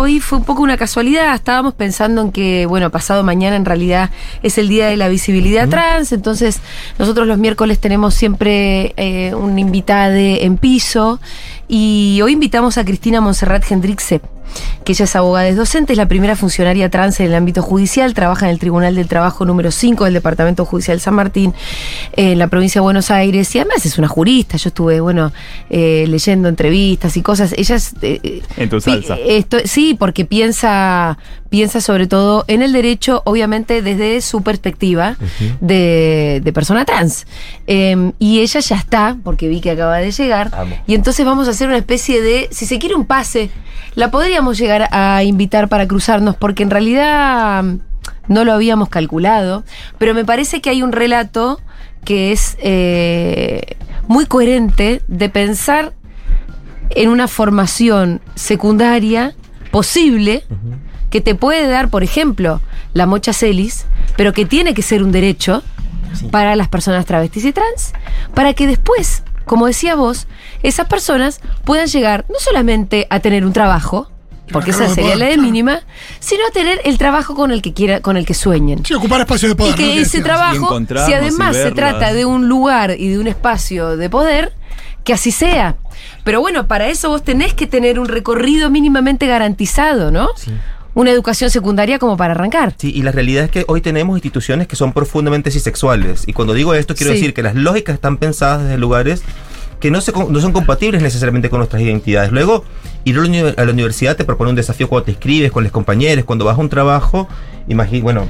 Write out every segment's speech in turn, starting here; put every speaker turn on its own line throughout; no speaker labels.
hoy fue un poco una casualidad. Estábamos pensando en que, bueno, pasado mañana en realidad es el día de la visibilidad trans. Entonces, nosotros los miércoles tenemos siempre eh, un invitado en piso. Y hoy invitamos a Cristina Monserrat Hendrixe que ella es abogada, es docente, es la primera funcionaria trans en el ámbito judicial, trabaja en el Tribunal del Trabajo número 5 del Departamento Judicial San Martín, en la provincia de Buenos Aires, y además es una jurista, yo estuve, bueno, eh, leyendo entrevistas y cosas, ella es...
Eh, en tu salsa.
sí, porque piensa, piensa sobre todo en el derecho, obviamente desde su perspectiva de, persona trans. Em, y ella ya está, porque vi que acaba de llegar, y entonces vamos a hacer una especie de, si se quiere un pase, la podríamos llegar a invitar para cruzarnos, porque en realidad mm, no lo habíamos calculado, pero me parece que hay un relato que es eh, muy coherente de pensar en una formación secundaria posible que te puede dar, por ejemplo, la mocha celis, pero que tiene que ser un derecho para las personas travestis y trans, para que después como decía vos, esas personas puedan llegar no solamente a tener un trabajo, porque esa sería la de mínima, sino a tener el trabajo con el que quiera, con el que sueñen.
Sí, ocupar espacio de poder.
Y que ese trabajo, si además se trata de un lugar y de un espacio de poder, que así sea. Pero bueno, para eso vos tenés que tener un recorrido mínimamente garantizado, ¿no? Sí una educación secundaria como para arrancar.
Sí, y la realidad es que hoy tenemos instituciones que son profundamente cisexuales. Y cuando digo esto, quiero decir que las lógicas están pensadas desde lugares que no, se, no son compatibles necesariamente con nuestras identidades. Luego, ir a la universidad te propone un desafío cuando te escribes con los compañeros, cuando vas a un trabajo bueno,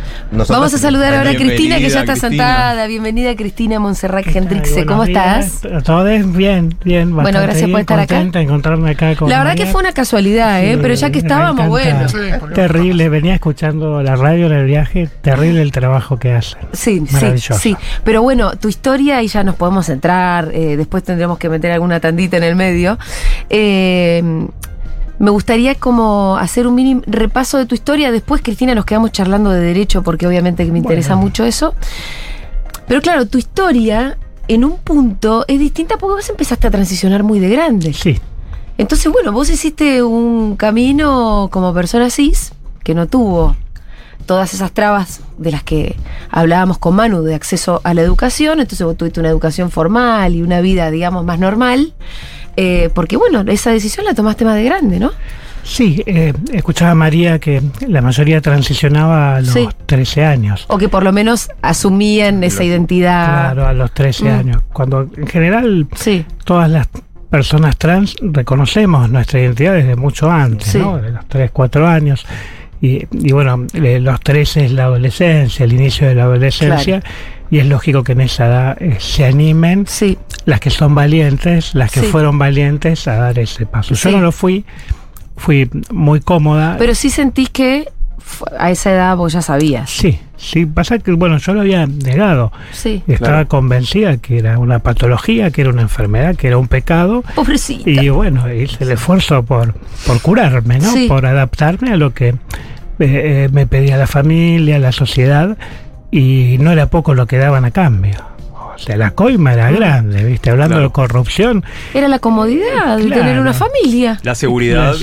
Vamos a saludar ahora a Cristina, que ya está sentada. Bienvenida, Cristina Monserrat Hendrixe. ¿Cómo estás?
Todo es bien, bien.
Bueno, gracias por estar acá.
encontrarme acá
La verdad que fue una casualidad, ¿eh? pero ya que estábamos, bueno.
terrible, venía escuchando la radio en el viaje, terrible el trabajo que hacen.
Sí, sí, sí. Pero bueno, tu historia, y ya nos podemos entrar, eh, después tendremos que meter alguna tandita en el medio. Eh, me gustaría como hacer un mini repaso de tu historia. Después, Cristina, nos quedamos charlando de derecho porque obviamente que me interesa mucho eso. Pero claro, tu historia en un punto es distinta porque vos empezaste a transicionar muy de grande.
Sí.
Entonces, bueno, vos hiciste un camino como persona cis que no tuvo todas esas trabas de las que hablábamos con Manu de acceso a la educación, entonces vos tuviste una educación formal y una vida, digamos, más normal. Eh, porque bueno, esa decisión la tomaste más de grande, ¿no?
Sí, eh, escuchaba a María que la mayoría transicionaba a los 13 años.
O que por lo menos asumían esa identidad.
Claro, a los 13 mm. años. Cuando en general
sí.
todas las personas trans reconocemos nuestra identidad desde mucho antes, ¿no? De los 3, 4 años. Y, bueno, eh, los 13 es la adolescencia, el inicio de la adolescencia y es lógico que en esa edad eh, se animen
sí.
las que son valientes, las que fueron valientes a dar ese paso. Yo no lo fui, fui muy cómoda.
Pero sí sentís que a esa edad vos ya sabías.
Sí, sí, pasa que, bueno, yo lo había negado.
Sí.
Estaba convencida que era una patología, que era una enfermedad, que era un pecado.
Pobrecita.
Y bueno, hice el esfuerzo por, por curarme, ¿no? Por adaptarme a lo que eh, eh, me pedía la familia, la sociedad y no era poco lo que daban a cambio. O sea, la coima era grande, ¿viste? Hablando de corrupción.
Era la comodidad de tener una familia.
La seguridad,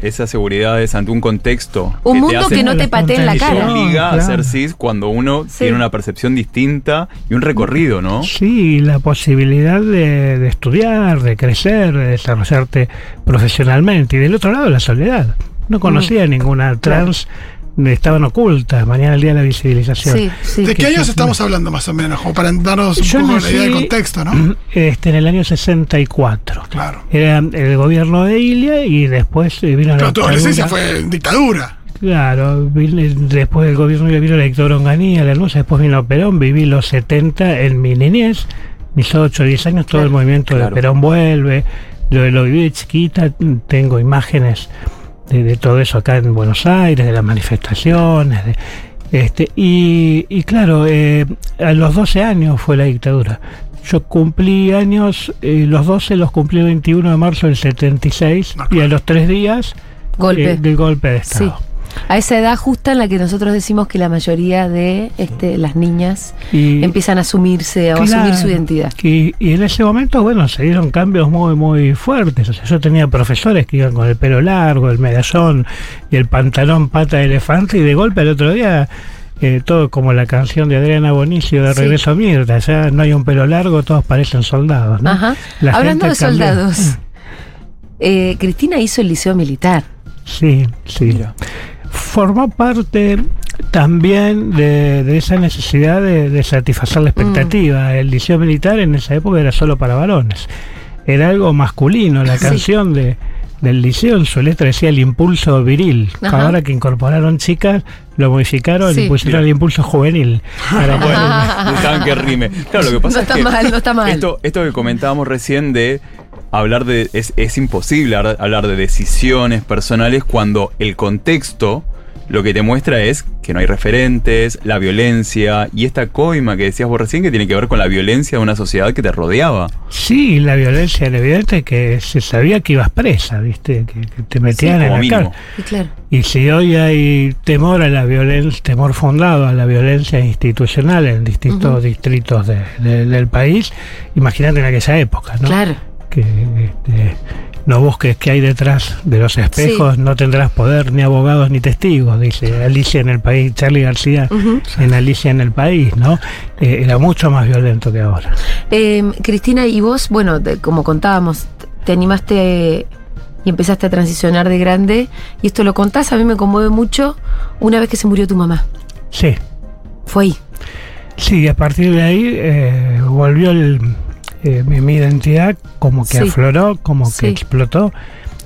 esa seguridad es ante un contexto.
Un mundo que no te patee en la cara.
Se obliga a ser cis cuando uno tiene una percepción distinta y un recorrido, ¿no?
Sí, la posibilidad de, de estudiar, de crecer, de desarrollarte profesionalmente. Y del otro lado, la soledad. No conocía mm. ninguna trans estaban ocultas. Mañana el día de la visibilización.
¿De qué años estamos hablando más o menos? Como para darnos un poco la idea de contexto, ¿no?
Este, en el año 64.
Claro.
Era el gobierno de Ilia y después vino
la. tu adolescencia fue dictadura.
Claro, después del gobierno vino la dictadura Onganía, la luz, después vino Perón, viví los 70 en mi niñez, mis 8 o 10 años, todo el movimiento de Perón vuelve, yo lo viví de chiquita, tengo imágenes de, todo eso acá en Buenos Aires, de las manifestaciones. De, este, y, claro, eh, a los 12 años fue la dictadura. Yo cumplí años, eh, los 12 los cumplí el 21 de marzo del 76 y a los tres días
golpe.
Eh, del golpe de Estado.
A esa edad justa en la que nosotros decimos que la mayoría de este, las niñas
Y-
empiezan a asumirse o a asumir su identidad.
Y, y en ese momento, bueno, se dieron cambios muy, muy fuertes. O sea, yo tenía profesores que iban con el pelo largo, el medallón y el pantalón pata de elefante, y de golpe el otro día. eh, todo como la canción de Adriana Bonicio de
Sí.
Regreso a Mirta, ya no hay un pelo largo, todos parecen soldados. ¿no?
Ajá.
La
Hablando de
cambió.
soldados, eh, Cristina hizo el liceo militar.
Sí, sí.
Mira.
Formó parte también de, de esa necesidad de, de satisfacer la expectativa. El liceo militar en esa época era solo para varones. Era algo masculino. La
Sí.
canción de, del liceo en su letra decía el impulso viril.
Ajá.
Ahora que incorporaron chicas, lo modificaron
Sí.
y pusieron el impulso juvenil. Para poder-
Bueno, buscaban que rime. Claro, lo que pasa
No
es
está
que
mal, no está mal.
Esto, esto que comentábamos recién de hablar de. Es, es imposible hablar- de decisiones personales cuando el contexto lo que te muestra es que no hay referentes, la violencia y esta coima que decías vos recién que tiene que ver con la violencia de una sociedad que te rodeaba.
Sí, la violencia era evidente que se sabía que ibas presa, ¿viste? Que, que te metían en la
mínimo.
cárcel.
Y claro.
Y si hoy hay temor a la violencia, temor fundado a la violencia institucional en distintos distritos de- de- del país, imagínate en aquella época, ¿no?
Claro.
Que este, no busques qué hay detrás de los espejos, no tendrás poder, ni abogados, ni testigos, dice Alicia en el país, Charlie García en Alicia en el país, ¿no? Eh, era mucho más violento que ahora.
Eh, Cristina, y vos, bueno, como contábamos, te animaste y empezaste a transicionar de grande, y esto lo contás, a mí me conmueve mucho, una vez que se murió tu mamá.
Sí.
Fue ahí.
Sí, a partir de ahí eh, volvió el, eh, mi, mi identidad como que
Sí.
afloró, como
Sí.
que explotó.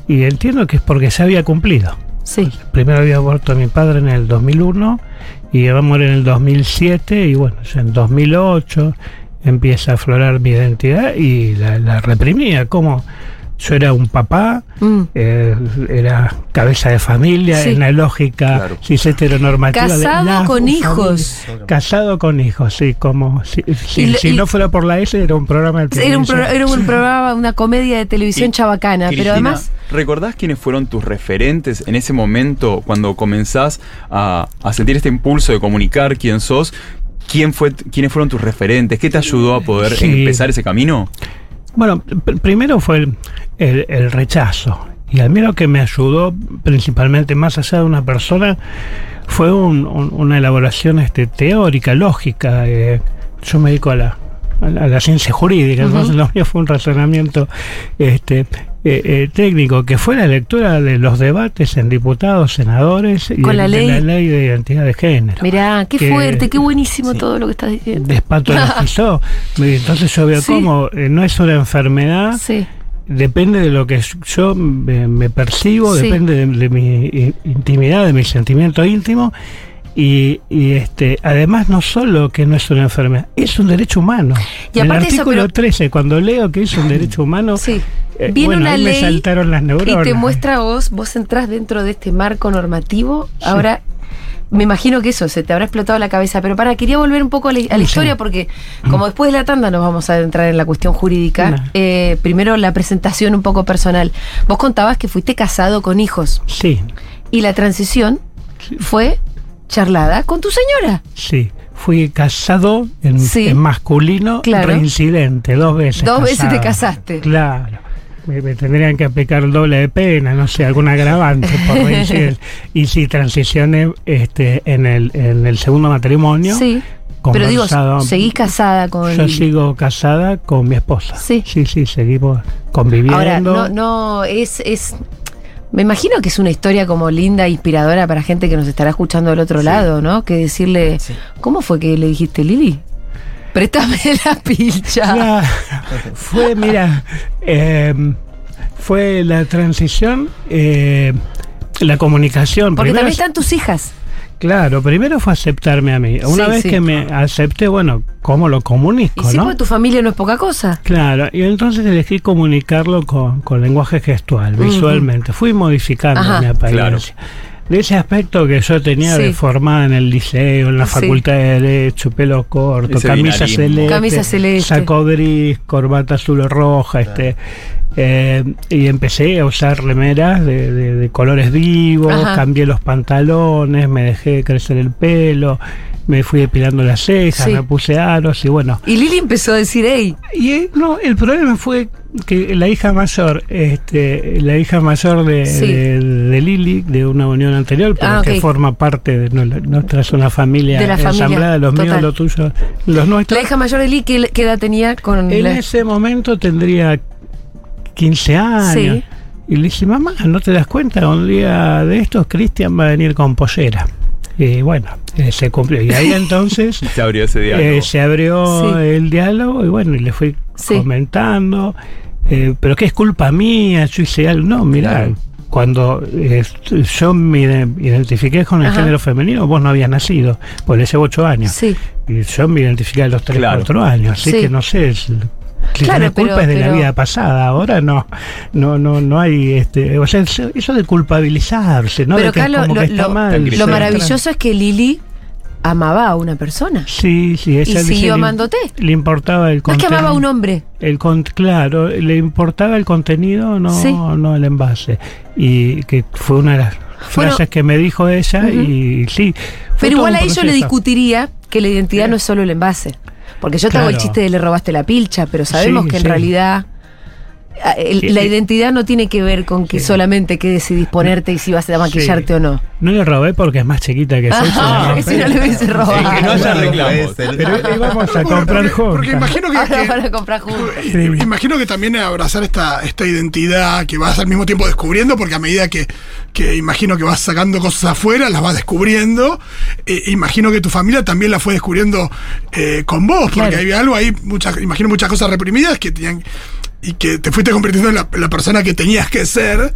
Y entiendo que es porque se había cumplido.
Sí.
Primero había muerto mi padre en el 2001 y iba a morir en el 2007 y bueno, en 2008 empieza a aflorar mi identidad y la, la reprimía. Como yo era un papá,
Mm.
eh, era cabeza de familia,
Sí.
en la lógica
Claro.
cis heteronormativa. de
Casado
la
con
familia.
hijos.
Casado con hijos, sí, como si, si-
Y lo-
si
y-
no fuera por la S era un programa de
Era un, pro-
televisión.
era un programa, una comedia de televisión
Y,
chabacana, pero además,
¿recordás quiénes fueron tus referentes en ese momento cuando comenzás a, a sentir este impulso de comunicar quién sos? ¿Quién fue, ¿Quiénes fueron tus referentes? ¿Qué te ayudó a poder
Sí.
empezar ese camino?
Bueno, pr- primero fue el, el- el rechazo. Y a mí lo que me ayudó principalmente, más allá de una persona, fue un- un- una elaboración este, teórica, lógica. eh, yo me dedico a la, a la, a la ciencia jurídica,
Ujú.
entonces lo mío fue un razonamiento este, eh, eh, técnico, que fue la lectura de los debates en diputados, senadores y
Con
el-
la
de
ley.
la ley de identidad de género.
mirá, qué
que-
fuerte, qué buenísimo
sí.
todo lo que estás diciendo.
Despatologizó. Entonces yo veo
Sí.
cómo eh, no es una enfermedad,
Sí,
depende de lo que yo me, me percibo,
Sí.
depende de, de mi i- intimidad, de mi sentimiento íntimo. Y, y, este además no solo que no es una enfermedad, es un derecho humano.
Y
en el
eso,
artículo
pero-
13, cuando leo que es un derecho humano,
sí.
eh,
Viene
bueno,
una
ahí me
ley
saltaron las
y
neuronas.
te muestra a vos, vos entrás dentro de este marco normativo. Ahora, me imagino que eso, se te habrá explotado la cabeza. Pero para, quería volver un poco a la, a la
Sí.
historia, porque como después de la tanda nos vamos a entrar en la cuestión jurídica,
No.
eh, primero la presentación un poco personal. Vos contabas que fuiste casado con hijos
Sí,
y la transición fue charlada con tu señora.
sí. Fui casado en,
Sí.
en masculino,
Claro.
reincidente, dos veces.
Dos veces te casaste.
Claro. Me, me tendrían que aplicar el doble de pena, no sé, algún agravante por reincidencia. Y si transicioné este, en, el, en el segundo matrimonio,
Sí. Pero digo, seguís casada con.
yo sigo casada con mi esposa.
Sí.
sí, sí, seguimos conviviendo.
Ahora, no, no, es, es. Me imagino que es una historia como linda, inspiradora para gente que nos estará escuchando del otro lado, ¿no? Que decirle,
Sí.
¿cómo fue que le dijiste, Lili? Préstame la pilcha.
Claro. fue, mira, eh, fue la transición, eh, la comunicación.
Porque
Primero
también están tus hijas.
Claro, primero fue aceptarme a mí. Una
Sí,
vez
sí.
que me acepté, bueno, ¿cómo lo
Y
comunico,
sí,
no?
porque tu familia no es poca cosa.
Claro, y entonces elegí comunicarlo con, con lenguaje gestual, visualmente. Fui modificando
Ajá.
mi apariencia. de ese aspecto que yo tenía
Sí.
de formada en el liceo, en la
Sí.
facultad de Derecho, pelo corto, camisa celeste,
Camisa celeste.
saco gris, corbata azul o roja, este. Eh, y empecé a usar remeras de, de- de colores vivos,
Ajá.
cambié los pantalones, me dejé crecer el pelo, me fui depilando las cejas,
Sí.
me puse aros y bueno,
Y Lili empezó a decir, hey,
y eh, no, el problema fue que la hija mayor, este, la hija mayor de,
Sí.
de, de Lili, de una unión anterior, pero
Ah,
que forma parte de no- la- nuestra es una familia
De la familia,
ensamblada, los míos, los tuyos, los
la
nuestros.
hija mayor de Lili, ¿qué, qué edad tenía con
En
la-
ese momento tendría 15 años.
Sí.
Y le dije, mamá, ¿no te das cuenta? Un día de estos, Cristian va a venir con pollera. Y bueno, eh, se cumplió. Y ahí entonces
Se abrió ese diálogo.
eh, se abrió
Sí.
el diálogo y bueno, y le fui
Sí.
comentando, eh, pero que es culpa mía, yo hice algo. No, mira,
Claro.
cuando eh, yo me ide- identifiqué con el
Ajá.
género femenino, vos no habías nacido, pues le llevo ocho años.
Sí.
Y yo me identifiqué a los tres,
Claro.
cuatro años, así
Sí.
que no sé.
Claro,
tenés culpa
pero-
es de la vida pasada, ahora no, no, no, no hay, este, o sea, eso de culpabilizarse, ¿no?
Pero
de que
acá lo,
como
lo-
que está
lo-
mal.
lo maravilloso es que Lili amaba a una persona.
Sí, sí,
Y
ella dice
siguió
le-
amándote.
Le importaba el
No es que amaba a un
contenido.
hombre.
El con- claro, le importaba el contenido, no,
Sí.
no el envase. Y que fue una de las
Bueno,
frases que me dijo ella y sí.
Pero igual ahí yo le discutiría que la identidad no es solo el envase. Porque yo te hago el
Claro.
chiste de le robaste la pilcha, pero sabemos
Sí,
que en
sí.
realidad la
sí.
identidad no tiene que ver con que
Sí.
solamente que decidís ponerte y si vas a maquillarte
Sí.
o no.
No le robé porque es más chiquita que soy. la
si no le hubiese robado.
Sí, que no haya
Claro,
reclamos.
Pero íbamos a comprar
porque,
juntas.
porque imagino que,
Ahora
que-
van a comprar juntos.
Sí.
Imagino que también abrazar esta, esta identidad que vas al mismo tiempo descubriendo, porque a medida que, que imagino que vas sacando cosas afuera, las vas descubriendo. Eh, imagino que tu familia también la fue descubriendo eh, con vos, porque
Claro.
había algo ahí, muchas, imagino muchas cosas reprimidas que tenían y que te fuiste convirtiendo en la, la persona que tenías que ser.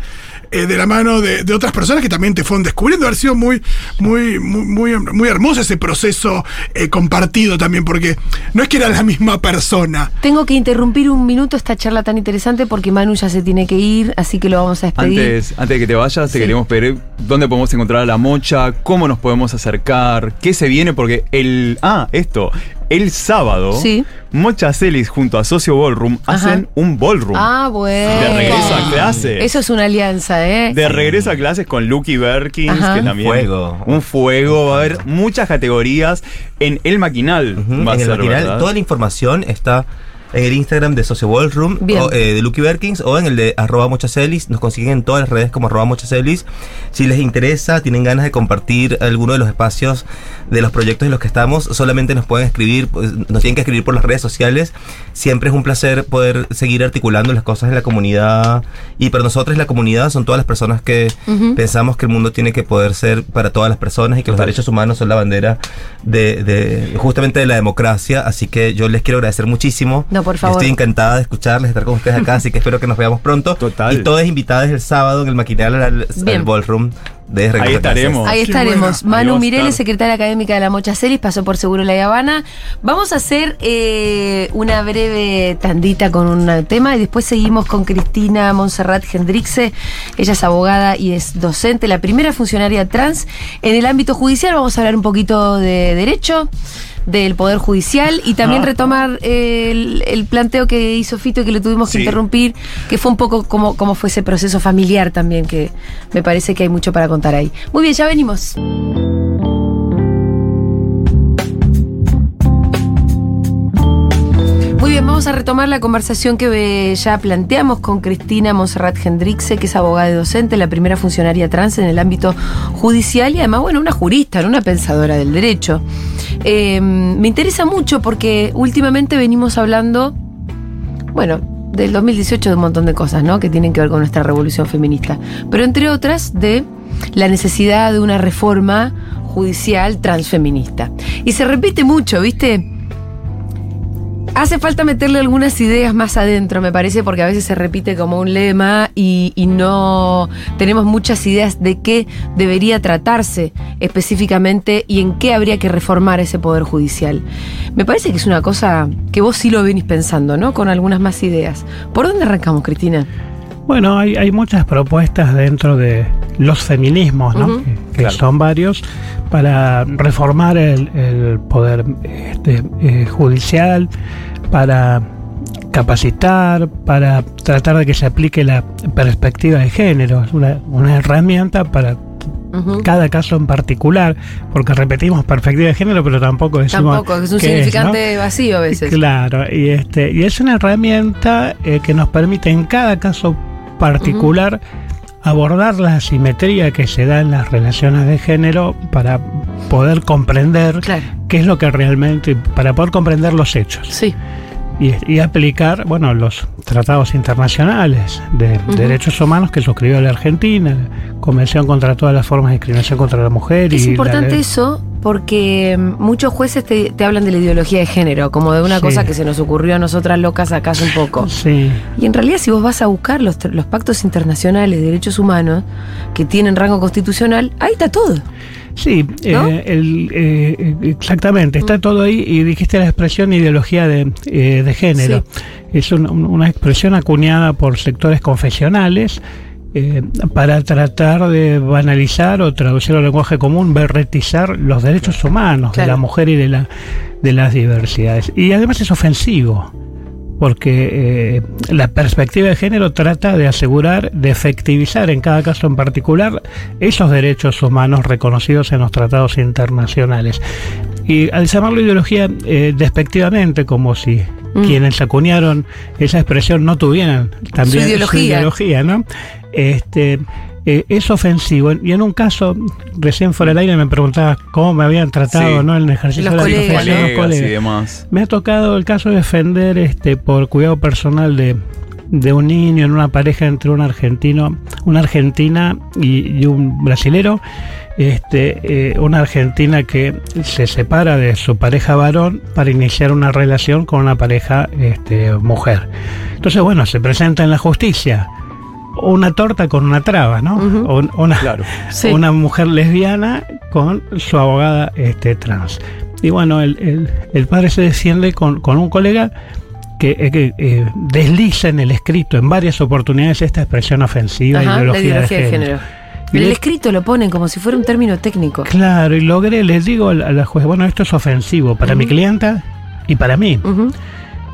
eh, de la mano de, de otras personas que también te fueron descubriendo. Haber sido muy, muy, muy, muy, muy hermoso ese proceso eh, compartido también, porque no es que era la misma persona.
Tengo que interrumpir un minuto esta charla tan interesante porque Manu ya se tiene que ir, así que lo vamos a despedir.
Antes, antes de que te vayas,
Sí.
te queremos pedir dónde podemos encontrar a la mocha, cómo nos podemos acercar, qué se viene, porque el. Ah, esto. El sábado,
Sí.
Mocha Celis junto a Socio Ballroom
Ajá.
hacen un ballroom.
Ah, bueno.
De regreso a clases.
Eso es una alianza, ¿eh?
De regreso a clases con Lucky Berkins,
Ajá.
que
Un
también.
fuego.
Un fuego. Va a haber muchas categorías en el maquinal. Va a
en el
ser,
matinal,
¿verdad?
toda la información está en el Instagram de Socio Ballroom o, eh, de Lucky Berkins o en el de arroba mochacelis. Nos consiguen en todas las redes como arroba mochacelis. Si les interesa, tienen ganas de compartir alguno de los espacios de los proyectos en los que estamos, solamente nos pueden escribir, pues, nos tienen que escribir por las redes sociales. Siempre es un placer poder seguir articulando las cosas en la comunidad. Y para nosotros la comunidad son todas las personas que
Ujú.
pensamos que el mundo tiene que poder ser para todas las personas y que los derechos humanos son la bandera de, de- justamente de la democracia. Así que yo les quiero agradecer muchísimo.
No, por favor.
Estoy encantada de escucharles, de estar con ustedes acá, así que espero que nos veamos pronto.
Total.
Y todas invitadas el sábado en el maquinal al, ballroom de
Ahí estaremos.
Ahí estaremos. Manu Mireles, secretaria académica de la Mocha Celis, pasó por Seguro La Habana. Vamos a hacer eh, una breve tandita con un tema y después seguimos con Cristina Monserrat Hendrixe. Ella es abogada y es docente, la primera funcionaria trans en el ámbito judicial. Vamos a hablar un poquito de derecho del Poder Judicial y también
Ah.
retomar el, el planteo que hizo Fito y que le tuvimos que
Sí.
interrumpir, que fue un poco como, como fue ese proceso familiar también, que me parece que hay mucho para contar ahí. Muy bien, ya venimos. Muy bien, vamos a retomar la conversación que eh, ya planteamos con Cristina Monserrat Hendrixe, que es abogada y docente, la primera funcionaria trans en el ámbito judicial y además, bueno, una jurista, no una pensadora del derecho. Eh, me interesa mucho porque últimamente venimos hablando, bueno, del 2018 de un montón de cosas, ¿no? Que tienen que ver con nuestra revolución feminista. Pero entre otras, de la necesidad de una reforma judicial transfeminista. Y se repite mucho, ¿viste? Hace falta meterle algunas ideas más adentro, me parece, porque a veces se repite como un lema y, no tenemos muchas ideas de qué debería tratarse específicamente y en qué habría que reformar ese poder judicial. Me parece que es una cosa que vos sí lo venís pensando, ¿no? Con algunas más ideas. ¿Por dónde arrancamos, Cristina?
Bueno, hay muchas propuestas dentro de los feminismos, ¿no? Que, que
Claro.
son varios, para reformar el, el poder este, eh, judicial, para capacitar, para tratar de que se aplique la perspectiva de género. Es una, una herramienta para cada caso en particular, porque repetimos perspectiva de género, pero tampoco decimos
Tampoco, es un
qué
significante vacío a veces.
Claro, y este y es una herramienta eh, que nos permite en cada caso particular abordar la asimetría que se da en las relaciones de género para poder comprender
Claro.
qué es lo que realmente, para poder comprender los hechos
Sí.
y, y aplicar, bueno, los tratados internacionales de derechos humanos que suscribió la Argentina, la Convención contra todas las formas de discriminación contra la mujer.
Es
y
importante eso porque mm, muchos jueces te, te hablan de la ideología de género, como de una
Sí.
cosa que se nos ocurrió a nosotras locas acá hace un poco.
Sí.
Y en realidad si vos vas a buscar los, los pactos internacionales de derechos humanos que tienen rango constitucional, ahí está todo.
Sí,
¿No?
eh, el, eh, exactamente,
Mm.
está todo ahí y dijiste la expresión ideología de, eh, de género. Es un- un- una expresión acuñada por sectores confesionales eh, para tratar de banalizar o traducirlo al lenguaje común, berretizar los derechos humanos de la mujer y de, la, de las diversidades. Y además es ofensivo porque eh, la perspectiva de género trata de asegurar, de efectivizar en cada caso en particular esos derechos humanos reconocidos en los tratados internacionales. Y al llamarlo ideología eh, despectivamente, como si
Mm.
quienes acuñaron esa expresión no tuvieran también
Su ideología.
ideología, ¿no? Este, eh, es ofensivo. Y en un caso, recién fuera del aire me preguntaba cómo me habían tratado
Sí.
¿no? en el ejercicio
Los
de la
colegas,
profesión, los
Colegas y
colegas.
demás.
Me ha tocado el caso de defender este por cuidado personal de, de un niño en una pareja entre un argentino, una argentina y, y un brasilero. Este, eh, una argentina que se separa de su pareja varón para iniciar una relación con una pareja este, mujer. Entonces, bueno, se presenta en la justicia una torta con una traba, ¿no? O- una,
Claro.
Sí.
una mujer lesbiana con su abogada este, trans. Y bueno, el, el- el padre se defiende con, con un colega que, eh, que, eh, desliza en el escrito en varias oportunidades esta expresión ofensiva,
Ajá,
ideología,
la ideología
de
de
género. Y
el escrito lo ponen como si fuera un término técnico.
Claro, y logré, les digo a la, la juez, bueno, esto es ofensivo para mi clienta y para mí.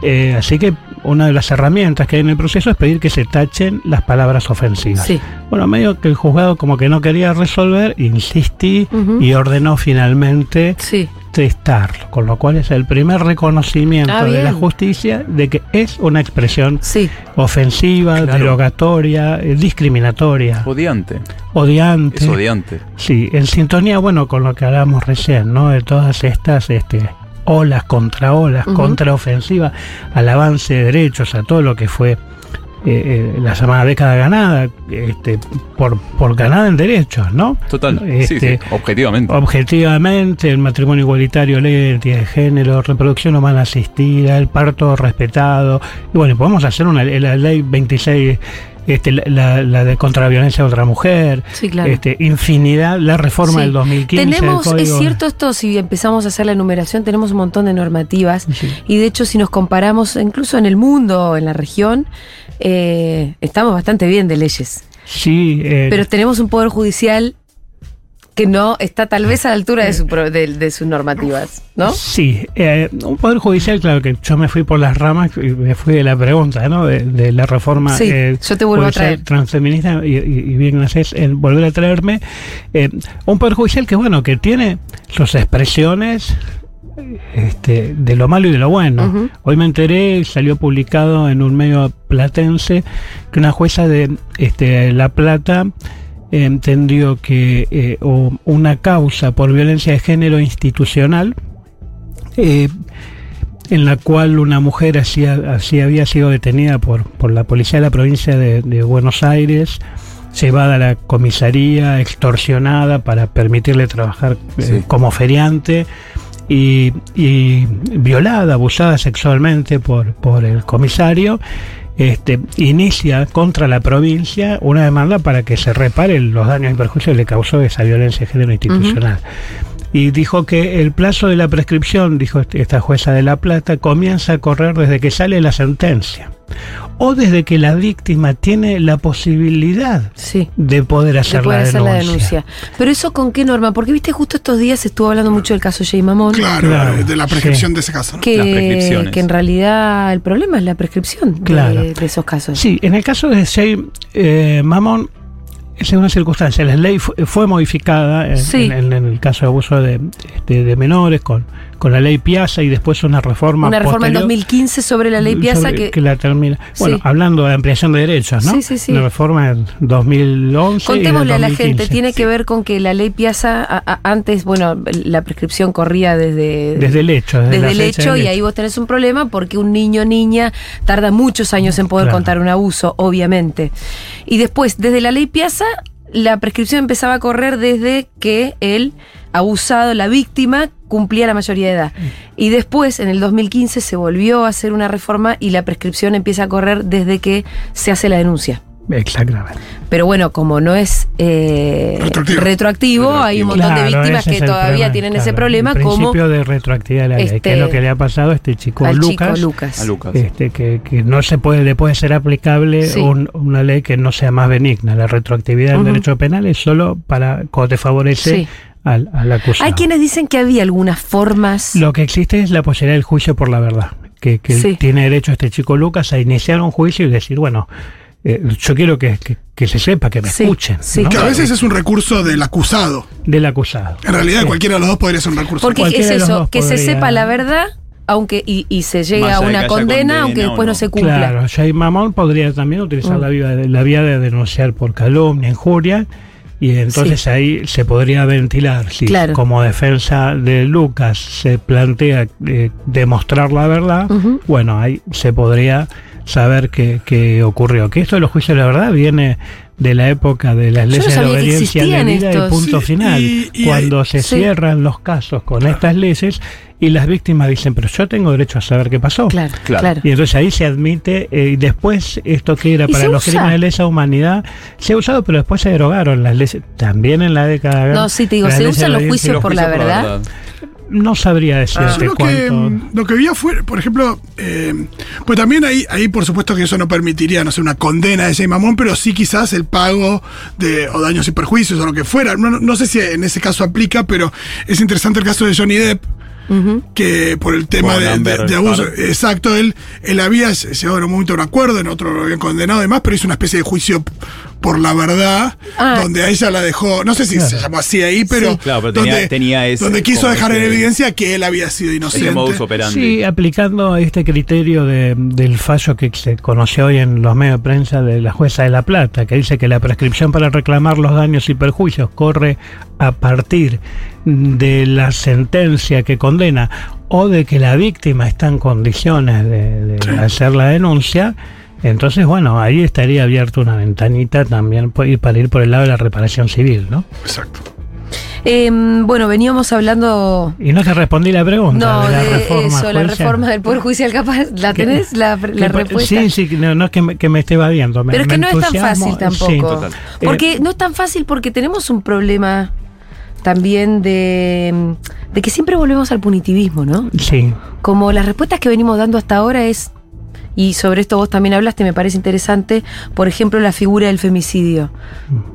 Eh, así que una de las herramientas que hay en el proceso es pedir que se tachen las palabras ofensivas.
Sí.
Bueno, medio que el juzgado como que no quería resolver, insistí y ordenó finalmente
Sí.
Testarlo, con lo cual es el primer reconocimiento
Ah,
de la justicia de que es una expresión
Sí.
ofensiva,
Claro.
derogatoria, eh, discriminatoria,
Odiante.
odiante.
Es odiante.
Sí, en sintonía, bueno, con lo que hablábamos recién, ¿no? De todas estas este, olas contra olas,
Ujú.
contraofensiva al avance de derechos, a todo lo que fue eh, la llamada década ganada, este, por, por ganada en derechos, ¿no?
Total. sí,
Este,
sí, objetivamente.
Objetivamente, el matrimonio igualitario, ley de identidad de género, reproducción humana asistida, el parto respetado. Y bueno, podemos hacer una la ley 26, este, la, la- la de contra la violencia contra la mujer,
Sí, claro.
este, infinidad, la reforma
Sí.
del 2015.
Tenemos,
del
es cierto esto, si empezamos a hacer la enumeración, tenemos un montón de normativas.
Sí.
Y de hecho, si nos comparamos incluso en el mundo, en la región, eh, estamos bastante bien de leyes.
Sí, eh,
Pero tenemos un poder judicial que no está tal vez a la altura de, su de, de sus normativas, ¿no?
Sí, eh, un poder judicial, claro que yo me fui por las ramas y me fui de la pregunta, ¿no? De, de la reforma
Sí,
eh,
yo te vuelvo a traer.
transfeminista y, y- y bien haces en volver a traerme eh, un poder judicial que bueno que tiene sus expresiones este, de lo malo y de lo bueno. Hoy me enteré, salió publicado en un medio platense que una jueza de este, La Plata eh, entendió que eh, o una causa por violencia de género institucional eh, en la cual una mujer así, así había sido detenida por, por la policía de la provincia de, de Buenos Aires, llevada a la comisaría, extorsionada para permitirle trabajar eh,
Sí.
como feriante y, y violada, abusada sexualmente por, por el comisario. Este, inicia contra la provincia una demanda para que se reparen los daños y perjuicios que le causó esa violencia de género institucional y dijo que el plazo de la prescripción, dijo este- esta jueza de La Plata, comienza a correr desde que sale la sentencia. O desde que la víctima tiene la posibilidad
Sí.
de poder hacer, la,
hacer
denuncia.
la denuncia. Pero eso con qué norma? Porque viste, justo estos días se estuvo hablando mucho del caso Jay Mamón.
Claro,
Claro,
de la prescripción de ese caso. ¿no?
Que, que en realidad el problema es la prescripción de-
Claro.
de, esos casos.
Sí, en el caso de Jay eh, Mamón, es una circunstancia. La ley fue, fue modificada en,
Sí.
en- en el caso de abuso de, de- de menores con, con la ley Piazza y después una reforma.
Una reforma en
posterior
2015 sobre la ley Piazza que,
la termina. Bueno,
Sí.
hablando de ampliación de derechos, ¿no?
Sí, sí, sí.
Una reforma en 2011. y en
Contémosle a la gente,
2015.
tiene que ver con que la ley Piazza, a- a- antes, bueno, la prescripción corría desde,
Desde el hecho. Desde,
el hecho y ahí vos tenés un problema porque un niño o niña tarda muchos años en poder
Claro.
contar un abuso, obviamente. Y después, desde la ley Piazza, la prescripción empezaba a correr desde que el abusado, la víctima, cumplía la mayoría de edad. Y después, en el 2015, se volvió a hacer una reforma y la prescripción empieza a correr desde que se hace la denuncia.
Exactamente.
Pero bueno, como no es eh,
Retroactivo.
retroactivo, hay un montón de víctimas que todavía
problema,
tienen
claro.
ese problema,
el
como
principio de retroactividad de la ley, que
este,
es lo que le ha pasado a este chico
al
Lucas.
chico Lucas.
A Lucas.
Este, que, que no se puede, le puede ser aplicable
Sí.
un- una ley que no sea más benigna. La retroactividad del derecho penal es solo para cuando te favorece
Sí.
Al, al acusado.
Hay quienes dicen que había algunas formas.
Lo que existe es la posibilidad del juicio por la verdad. Que, que
Sí.
tiene derecho este chico Lucas a iniciar un juicio y decir, bueno, eh, yo quiero que, que- que se sepa, que me
Sí,
escuchen.
sí,
¿no?
Que a veces es un recurso del acusado.
Del acusado.
En realidad,
Sí.
cualquiera de los dos podría ser un recurso.
porque
cualquiera
es eso, que se sepa la verdad, aunque y, y se llegue
Más
a una condena,
condena
aunque después no,
no.
se cumpla.
Claro, Jay Mamón podría también utilizar
Mm.
la, vía de, la vía de denunciar por calumnia, injuria, y entonces ahí se podría ventilar si
Claro.
como defensa de Lucas se plantea eh, demostrar la verdad, bueno, ahí se podría saber qué, qué ocurrió. Que esto de los juicios de la verdad viene de la época de las
no
leyes de
sabía que
obediencia debida y
estos.
punto
Sí,
final.
y- y
cuando
hay-
se
Sí.
cierran los casos con estas leyes y las víctimas dicen, pero yo tengo derecho a saber qué pasó.
Claro, claro.
Claro.
Y entonces ahí se admite, eh, y después esto que era
Y
para los
usa.
crímenes de lesa humanidad, se ha usado, pero después se derogaron las leyes, también en la década
No, sí, te digo, se usan
de
los juicios por la verdad.
No sabría decirte
lo que,
cuánto...
lo que vi afuera, por ejemplo, eh, pues también ahí, ahí por supuesto que eso no permitiría, no sé, una condena de Jay Mamón, pero sí quizás el pago de o daños y perjuicios o lo que fuera. No, no- no sé si en ese caso aplica, pero es interesante el caso de Johnny Depp, que por el tema de, de-
Amber
de abuso, exacto, él, él había llegado en un momento a un acuerdo, en otro lo habían condenado y demás, pero hizo una especie de juicio por la verdad,
Ah.
donde a ella la dejó, no sé si se llamó así ahí, pero,
Sí.
Claro, pero tenía-
donde,
tenía ese-
donde quiso dejar en evidencia que él había sido inocente.
Ese modus operandi.
Sí, aplicando este criterio de- del fallo que se conoció hoy en los medios de prensa de la jueza de La Plata, que dice que la prescripción para reclamar los daños y perjuicios corre a partir de la sentencia que condena o de que la víctima está en condiciones de, de hacer la denuncia. Entonces, bueno, ahí estaría abierta una ventanita también para ir por el lado de la reparación civil, ¿no?
Exacto.
Em, bueno, veníamos hablando.
Y no te respondí la pregunta
No,
de la
de
reforma
eso, la reforma del Poder Judicial, capaz. ¿La
¿Qué-
tenés? La, la
Que-
respuesta.
Sí, sí, no, no es que me, que me esté evadiendo. me-
Pero es que no es tan fácil tampoco.
sí.
Total.
Porque no es tan fácil porque tenemos un problema también de, de que siempre volvemos al punitivismo, ¿no?
Sí,
Como las respuestas que venimos dando hasta ahora es, y sobre esto vos también hablaste, me parece interesante, por ejemplo, la figura del femicidio.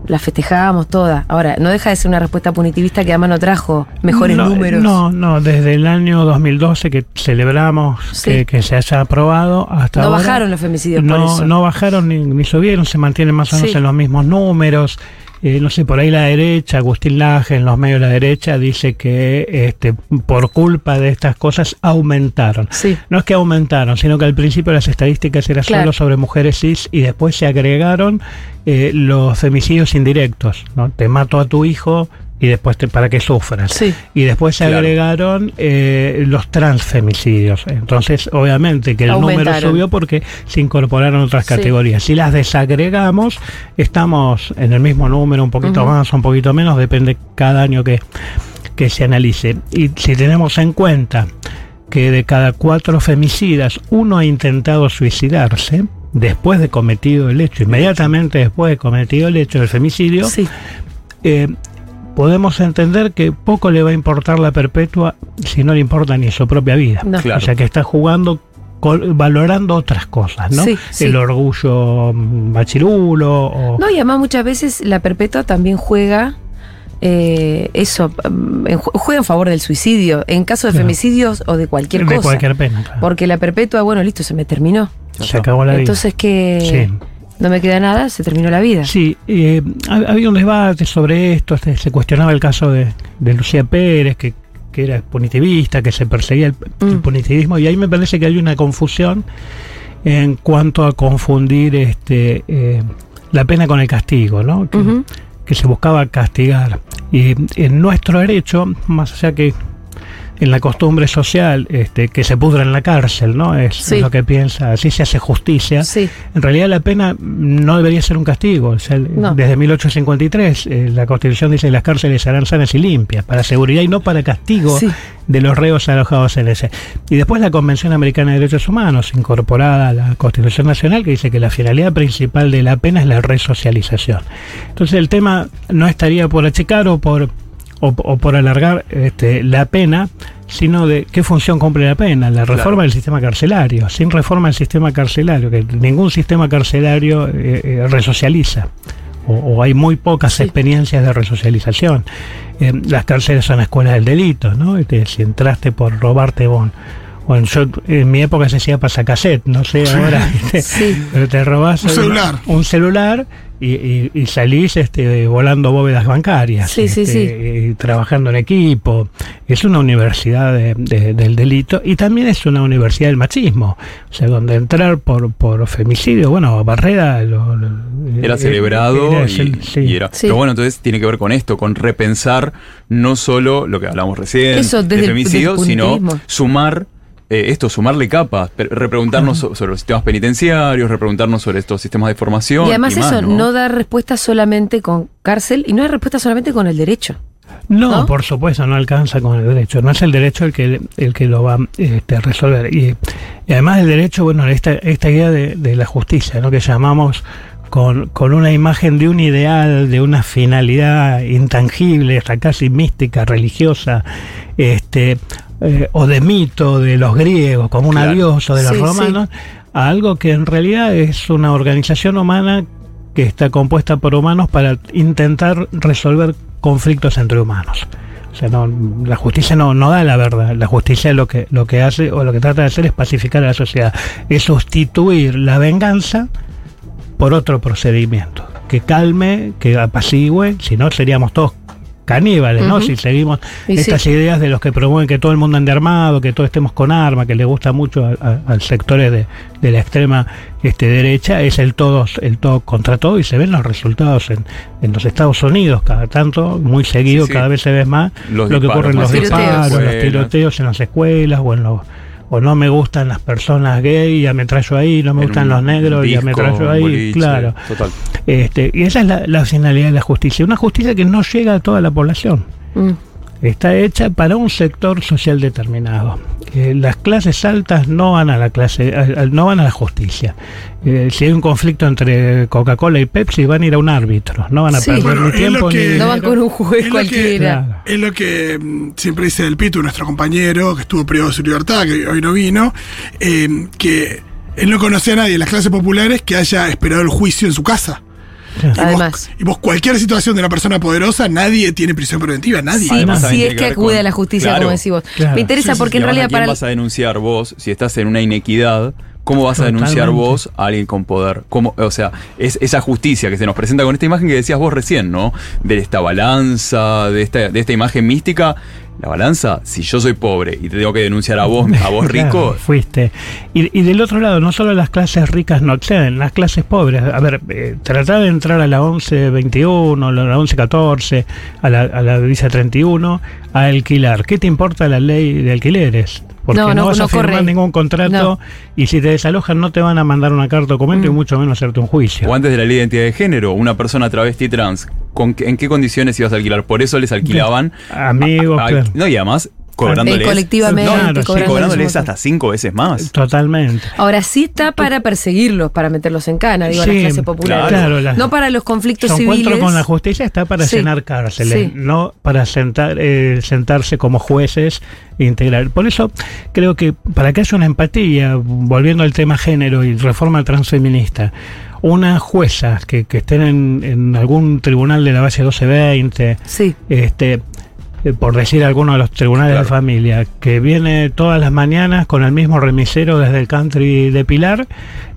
La festejábamos toda. Ahora, no deja de ser una respuesta punitivista que además no trajo mejores
no,
números.
No, no, desde el año 2012 que celebramos
Sí.
que, que se haya aprobado hasta
No
ahora.
bajaron los femicidios por
no,
eso.
no bajaron ni, ni subieron, se mantienen más o menos
Sí.
en los mismos números. Eh, no sé, por ahí la derecha, Agustín Laje, en los medios de la derecha, dice que este, por culpa de estas cosas aumentaron.
Sí.
No es que aumentaron, sino que al principio las estadísticas eran
Claro.
solo sobre mujeres cis y después se agregaron eh, los femicidios indirectos. ¿no? Te mato a tu hijo y después te, para que sufras.
Sí.
Y después se
Claro.
agregaron eh, los transfemicidios. Entonces, obviamente que el número subió porque se incorporaron otras
Sí.
categorías. Si las desagregamos, estamos en el mismo número, un poquito
Ujú.
más o un poquito menos, depende cada año que, que se analice. Y si tenemos en cuenta que de cada cuatro femicidas, uno ha intentado suicidarse después de cometido el hecho, inmediatamente después de cometido el hecho del femicidio,
Sí.
eh, podemos entender que poco le va a importar la perpetua si no le importa ni su propia vida.
No.
Claro.
O sea que está jugando valorando otras cosas, ¿no?
Sí, sí.
El orgullo mm, machirulo o...
No, y además muchas veces la perpetua también juega eh, eso, mm, juega en favor del suicidio, en caso de
Claro.
femicidios o de cualquier
de
cosa.
cualquier pena, claro.
Porque la perpetua, bueno, listo, se me terminó.
Se acabó la vida.
Entonces que
Sí.
No me queda nada, se terminó la vida.
Sí, eh, ha- un debate sobre esto, se, se cuestionaba el caso de, de Lucía Pérez, que, que era punitivista, que se perseguía el, el
Mm.
punitivismo, y ahí me parece que hay una confusión en cuanto a confundir este eh, la pena con el castigo, ¿no? Que, que se buscaba castigar. Y en nuestro derecho, más allá que en la costumbre social, este, que se pudra en la cárcel, ¿no? Es
Sí.
lo que piensa, así se hace justicia.
Sí.
En realidad la pena no debería ser un castigo. O sea,
No.
Desde 1853 eh, la Constitución dice que las cárceles serán sanas y limpias, para seguridad y no para castigo
Sí.
de los reos alojados en ese. Y después la Convención Americana de Derechos Humanos, incorporada a la Constitución Nacional, que dice que la finalidad principal de la pena es la resocialización. Entonces el tema no estaría por achicar o por o, o por alargar este, la pena, sino de qué función cumple la pena, la reforma
Claro.
del sistema carcelario. Sin reforma del sistema carcelario, que ningún sistema carcelario eh, eh, resocializa. O, o hay muy pocas
Sí.
experiencias de resocialización. Eh, las cárceles son escuelas del delito, ¿no? Este, si entraste por robarte bon, bueno, yo en mi época se decía pasacassette, no sé ahora.
Sí.
pero te robás
Un celular.
un celular y, y- y salís este, volando bóvedas bancarias,
Sí, sí,
este,
sí.
y trabajando en equipo. Es una universidad de- de- del delito y también es una universidad del machismo. O sea, donde entrar por, por femicidio, bueno, Barrera lo- lo-
Era
eh,
celebrado
era
y,
cel- sí.
y era.
Sí.
Pero bueno, entonces tiene que ver con esto, con repensar no solo lo que hablamos recién,
Eso, desde
de
el-
femicidio, sino sumar eh, esto, sumarle capas, repreguntarnos so- sobre los sistemas penitenciarios, repreguntarnos sobre estos sistemas de formación.
Y además
más,
eso, ¿no? da respuesta solamente con cárcel y no hay respuesta solamente con el derecho.
No,
¿No?
por supuesto, no alcanza con el derecho. No es el derecho el que, el que lo va este, a resolver. Y, y además el derecho, bueno, esta, esta idea de, de la justicia, ¿no? que llamamos con, con una imagen de un ideal, de una finalidad intangible, hasta casi mística, religiosa, este, eh, o de mito de los griegos, como un
Claro.
dios o de los
Sí, sí.
romanos, a algo que en realidad es una organización humana que está compuesta por humanos para intentar resolver conflictos entre humanos. O sea, no, la justicia no, no da la verdad. La justicia lo que, lo que hace o lo que trata de hacer es pacificar a la sociedad. Es sustituir la venganza por otro procedimiento. Que calme, que apacigüe, si no seríamos todos caníbales, ¿no? Si seguimos
Y sí.
estas ideas de los que promueven que todo el mundo ande armado, que todos estemos con armas, que le gusta mucho a, a- a sectores de, de la extrema este, derecha, es el todo, el todo contra todo y se ven los resultados en, en los Estados Unidos cada tanto, muy seguido,
Sí, sí.
cada vez se ve más
Los
lo que ocurre en los disparos, los tiroteos en las escuelas o en los o no me gustan las personas gay, ya me traigo ahí, no me
En
gustan
un
los negros, ya me
disco, un
ahí,
boliche,
claro.
Total.
Este, y esa es la, la finalidad de la justicia, una justicia que no llega a toda la población
Mm.
Está hecha para un sector social determinado. Eh, las clases altas no van a la clase, a- a- no van a la justicia. Eh, si hay un conflicto entre Coca-Cola y Pepsi, van a ir a un árbitro. No van a
Sí.
perder
Bueno,
ni tiempo ni.
No van con un juez
Es lo que-
cualquiera.
Es lo que mm, siempre dice Del Pitu, nuestro compañero, que estuvo privado de su libertad, que hoy no vino, eh, que él no conocía a nadie en las clases populares que haya esperado el juicio en su casa. Y vos-
Además.
y vos, cualquier situación de una persona poderosa, nadie tiene prisión preventiva, nadie.
Sí,
Además, tiene
es
que
acude
con-
a la justicia,
Claro.
como decís vos.
Claro.
Me interesa
Sí, sí,
porque en realidad
¿a quién
para...
vas a denunciar vos si estás en una inequidad? ¿Cómo vas a denunciar vos a alguien con poder? ¿Cómo, o sea, es esa justicia que se nos presenta con esta imagen que decías vos recién, ¿no? De esta balanza, de esta, de esta imagen mística. La balanza, si yo soy pobre y te tengo que denunciar a vos, a vos rico,
Claro, fuiste. Y, y del otro lado, no solo las clases ricas no acceden, las clases pobres. A ver, eh, tratar de entrar a la 1121, a la 1114, a la, a la visa 31, a alquilar. ¿Qué te importa la ley de alquileres? Porque
No,
no,
no,
vas
no
a firmar
corre.
ningún contrato
No.
y si te desalojan no te van a mandar una carta documento y
Mm.
mucho menos hacerte un juicio.
o antes de la ley de identidad de género, una persona travesti trans, ¿con qué- ¿en qué condiciones ibas a alquilar? Por eso les alquilaban
Amigos,
a- a-
claro.
no, y además cobrándoles,
Eh, colectivamente,
Claro, sí,
y
cobrándoles
hasta cinco veces más.
Totalmente.
Ahora sí está para perseguirlos, para meterlos en cana, digo, a la clase popular.
claro, la-
no para los conflictos
Su
civiles.
encuentro con la justicia está para
Sí.
cenar cárceles,
Sí.
no para sentar, eh, sentarse como jueces e integrar. Por eso creo que para que haya una empatía, volviendo al tema género y reforma transfeminista, una jueza que, que estén en, en algún tribunal de la base 1220,
Sí.
este por decir alguno de los tribunales de familia, que viene todas las mañanas con el mismo remisero desde el country de Pilar,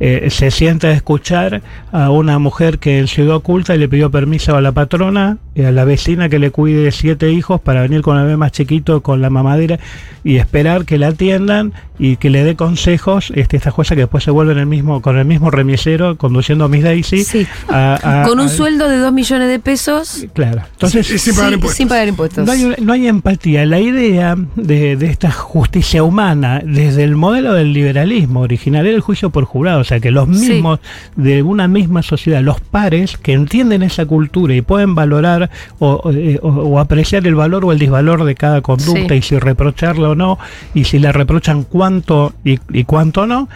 eh, se sienta a escuchar a una mujer que en Ciudad Oculta le pidió permiso a la patrona y a la vecina que le cuide siete hijos para venir con el bebé más chiquito con la mamadera y esperar que la atiendan y que le dé consejos este, esta jueza que después se vuelve en el mismo, con el mismo remisero conduciendo a Miss Daisy
Sí.
a- a-
con un
a-
sueldo de 2 millones de pesos.
Claro. Entonces,
Y sin pagar
sí,
impuestos.
sin pagar impuestos.
no hay, no hay empatía. La idea de, de esta justicia humana, desde el modelo del liberalismo original, era el juicio por jurado. O sea, que los
Sí.
mismos de una misma sociedad, los pares que entienden esa cultura y pueden valorar o, o- eh, o- apreciar el valor o el disvalor de cada conducta
Sí.
y si reprocharla o no, y si le reprochan cuánto y, y cuánto no.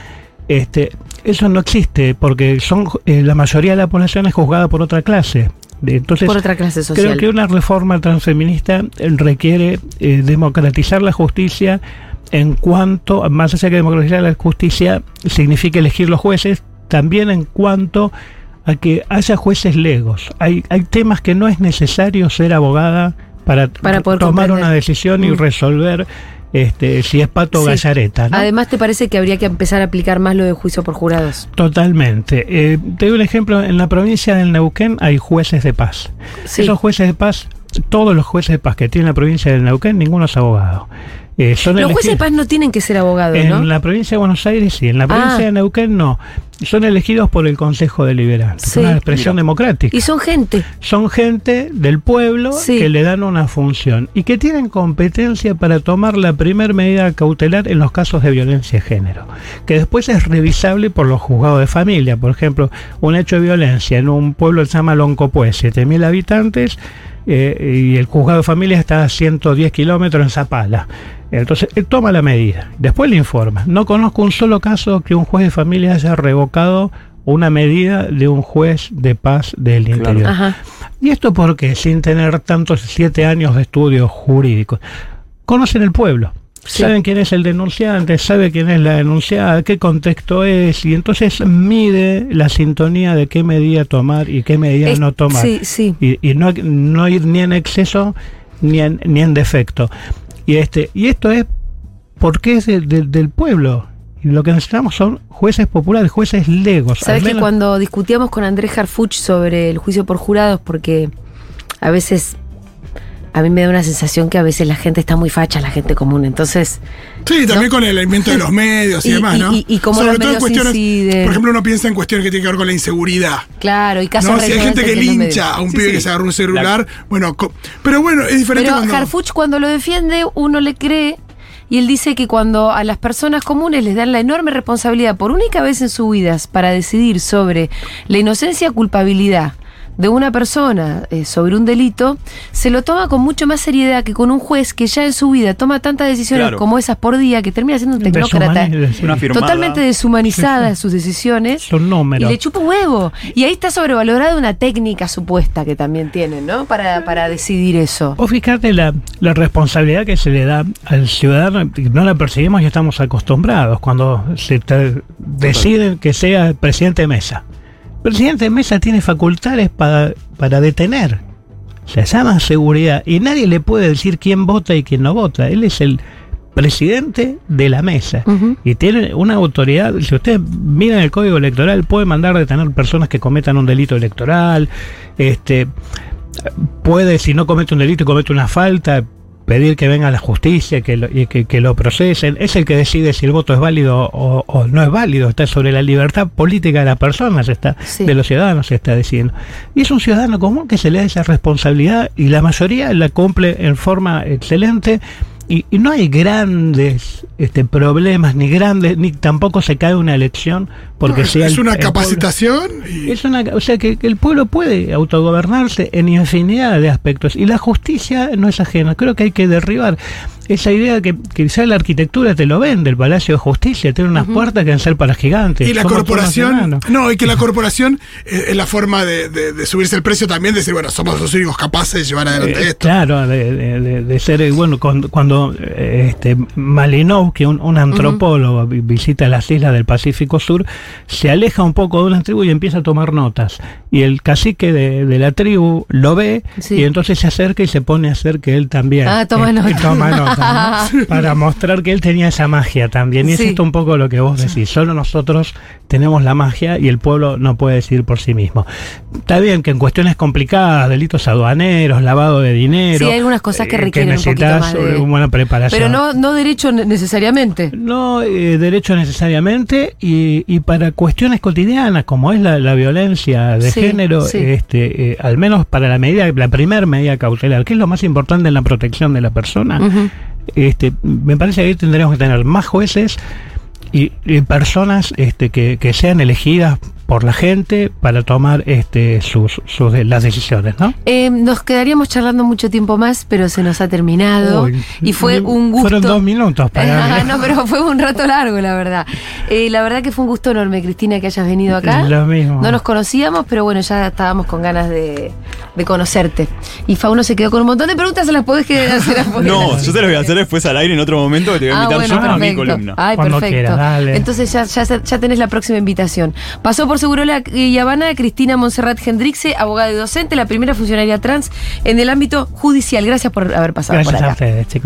Este, eso no existe porque son eh, la mayoría de la población es juzgada por otra clase. Entonces,
por otra clase social.
Creo que una reforma transfeminista requiere eh, democratizar la justicia en cuanto, más allá que democratizar la justicia significa elegir los jueces, también en cuanto a que haya jueces legos. Hay, hay temas que no es necesario ser abogada para, tomar
comprender.
una decisión y
Mm.
resolver este, si es pato o
Sí.
gallareta. ¿no?
Además, ¿te parece que habría que empezar a aplicar más lo de juicio por jurados?
Totalmente. Eh, te doy un ejemplo. En la provincia del Neuquén hay jueces de paz.
Sí.
Esos jueces de paz, todos los jueces de paz que tiene la provincia del Neuquén, ninguno es abogado. Eh,
Los jueces de paz no tienen que ser abogados,
En
¿no?
la provincia de Buenos Aires sí, en la provincia
Ah.
de Neuquén no. Son elegidos por el Consejo Deliberante.
Sí.
Una expresión
Mira.
democrática.
Y son gente.
Son gente del pueblo
Sí.
que le dan una función y que tienen competencia para tomar la primer medida cautelar en los casos de violencia de género, que después es revisable por los juzgados de familia. Por ejemplo, un hecho de violencia en un pueblo que se llama Loncopué, 7.000 habitantes, eh, y el juzgado de familia está a 110 kilómetros en Zapala. Entonces, él toma la medida, después le informa. No conozco un solo caso que un juez de familia haya revocado una medida de un juez de paz del
Claro.
interior.
Ajá.
¿Y esto por qué? Sin tener tantos siete años de estudios jurídicos. Conocen el pueblo.
Sí.
Saben quién es el denunciante, sabe quién es la denunciada, qué contexto es, y entonces mide la sintonía de qué medida tomar y qué medida
Es-
no tomar.
Sí, sí.
Y, y no, no ir ni en exceso ni en, ni en defecto. Y, este, y esto es porque es de- de- del pueblo. Y lo que necesitamos son jueces populares, jueces legos.
Sabes que cuando discutíamos con Andrés Harfuch sobre el juicio por jurados, porque a veces a mí me da una sensación que a veces la gente está muy facha, la gente común. Entonces,
Sí, también con el invento de los medios y,
Y-
demás,
y-
¿no?
y- y cómo
Sobre
los
todo en cuestiones.
inciden.
Por ejemplo, uno piensa en cuestiones que tienen que ver con la inseguridad.
claro, y casos
No, si hay gente que lincha a un
Sí,
pibe
sí.
que se agarró un celular, bueno, co- pero bueno, es diferente
Pero
cuando.
Harfuch cuando lo defiende, uno le cree y él dice que cuando a las personas comunes les dan la enorme responsabilidad por única vez en su vida para decidir sobre la inocencia o culpabilidad de una persona eh, sobre un delito, se lo toma con mucho más seriedad que con un juez que ya en su vida toma tantas decisiones
Claro.
como esas por día que termina siendo un tecnócrata.
Sí.
Totalmente deshumanizadas sus decisiones.
Es un
Y le chupa un huevo. Y ahí está sobrevalorada una técnica supuesta que también tienen, ¿no? Para, para decidir eso.
O fíjate la, la responsabilidad que se le da al ciudadano, no la percibimos y estamos acostumbrados cuando se deciden que sea presidente de mesa. Presidente de mesa tiene facultades para, para detener. Se llama seguridad y nadie le puede decir quién vota y quién no vota. Él es el presidente de la mesa y tiene una autoridad. Si ustedes miran el código electoral, puede mandar detener personas que cometan un delito electoral. Este, puede, si no comete un delito y comete una falta, pedir que venga la justicia que lo, y que, que lo procesen. Es el que decide si el voto es válido o, o no es válido. Está sobre la libertad política de las personas, está,
Sí.
de los ciudadanos se está diciendo. Y es un ciudadano común que se le da esa responsabilidad y la mayoría la cumple en forma excelente. Y, y no hay grandes este, problemas, ni grandes, ni tampoco se cae una elección porque
No, es,
sea
es
el-
una
el
capacitación
es una, o sea que, que el pueblo puede autogobernarse en infinidad de aspectos y la justicia no es ajena. Creo que hay que derribar esa idea de que quizá la arquitectura te lo vende, el Palacio de Justicia, tiene unas puertas que deben ser para gigantes.
Y la corporación, no, y que la corporación eh, es la forma de, de- de subirse el precio también, de decir, bueno, somos los únicos capaces de llevar adelante
Eh,
esto.
Claro, de, de- ser, eh, bueno, cuando, cuando, este, Malinowski, un, un antropólogo, vi- visita las islas del Pacífico Sur, se aleja un poco de una tribu y empieza a tomar notas. Y el cacique de, de la tribu lo ve
Sí.
y entonces se acerca y se pone a hacer que él también.
Ah, toma
eh,
nota.
toma nota, ¿no? Para mostrar que él tenía esa magia también. Y es esto un poco lo que vos decís. Solo nosotros tenemos la magia y el pueblo no puede decidir por sí mismo. Está bien que en cuestiones complicadas, delitos aduaneros, lavado de dinero.
Sí, hay algunas cosas que
eh,
requieren un poquito más de-
eh, buena preparación.
Pero no, no derecho ne- necesariamente.
No eh, derecho necesariamente y, y para cuestiones cotidianas como es la, la violencia de
Sí,
género,
sí.
este, eh, al menos para la medida, la primera medida cautelar, que es lo más importante en la protección de la persona. Este, me parece que ahí tendríamos que tener más jueces y, personas este, que sean elegidas por la gente para tomar este, sus, sus las decisiones, ¿no?
Eh, nos quedaríamos charlando mucho tiempo más, pero se nos ha terminado.
Uy,
y fue un gusto.
Fueron dos minutos para
Ah, no, pero fue un rato largo, la verdad. Eh, la verdad que fue un gusto enorme, Cristina, que hayas venido acá.
Lo mismo.
No nos conocíamos, pero bueno, ya estábamos con ganas de, de conocerte. Y Fauno se quedó con un montón de preguntas, se las podés que hacer
No, yo te lo voy a hacer después al aire en otro momento que te voy a
Ah,
invitar
bueno,
yo a mi columna.
Ay,
Cuando
perfecto.
quieras, dale.
Entonces ya, ya, ya tenés la próxima invitación. Pasó por Segurola y Habana Cristina Monserrat Hendrixe, abogada y docente, la primera funcionaria trans en el ámbito judicial. Gracias por haber pasado
Gracias
por acá.
a ustedes, chicos.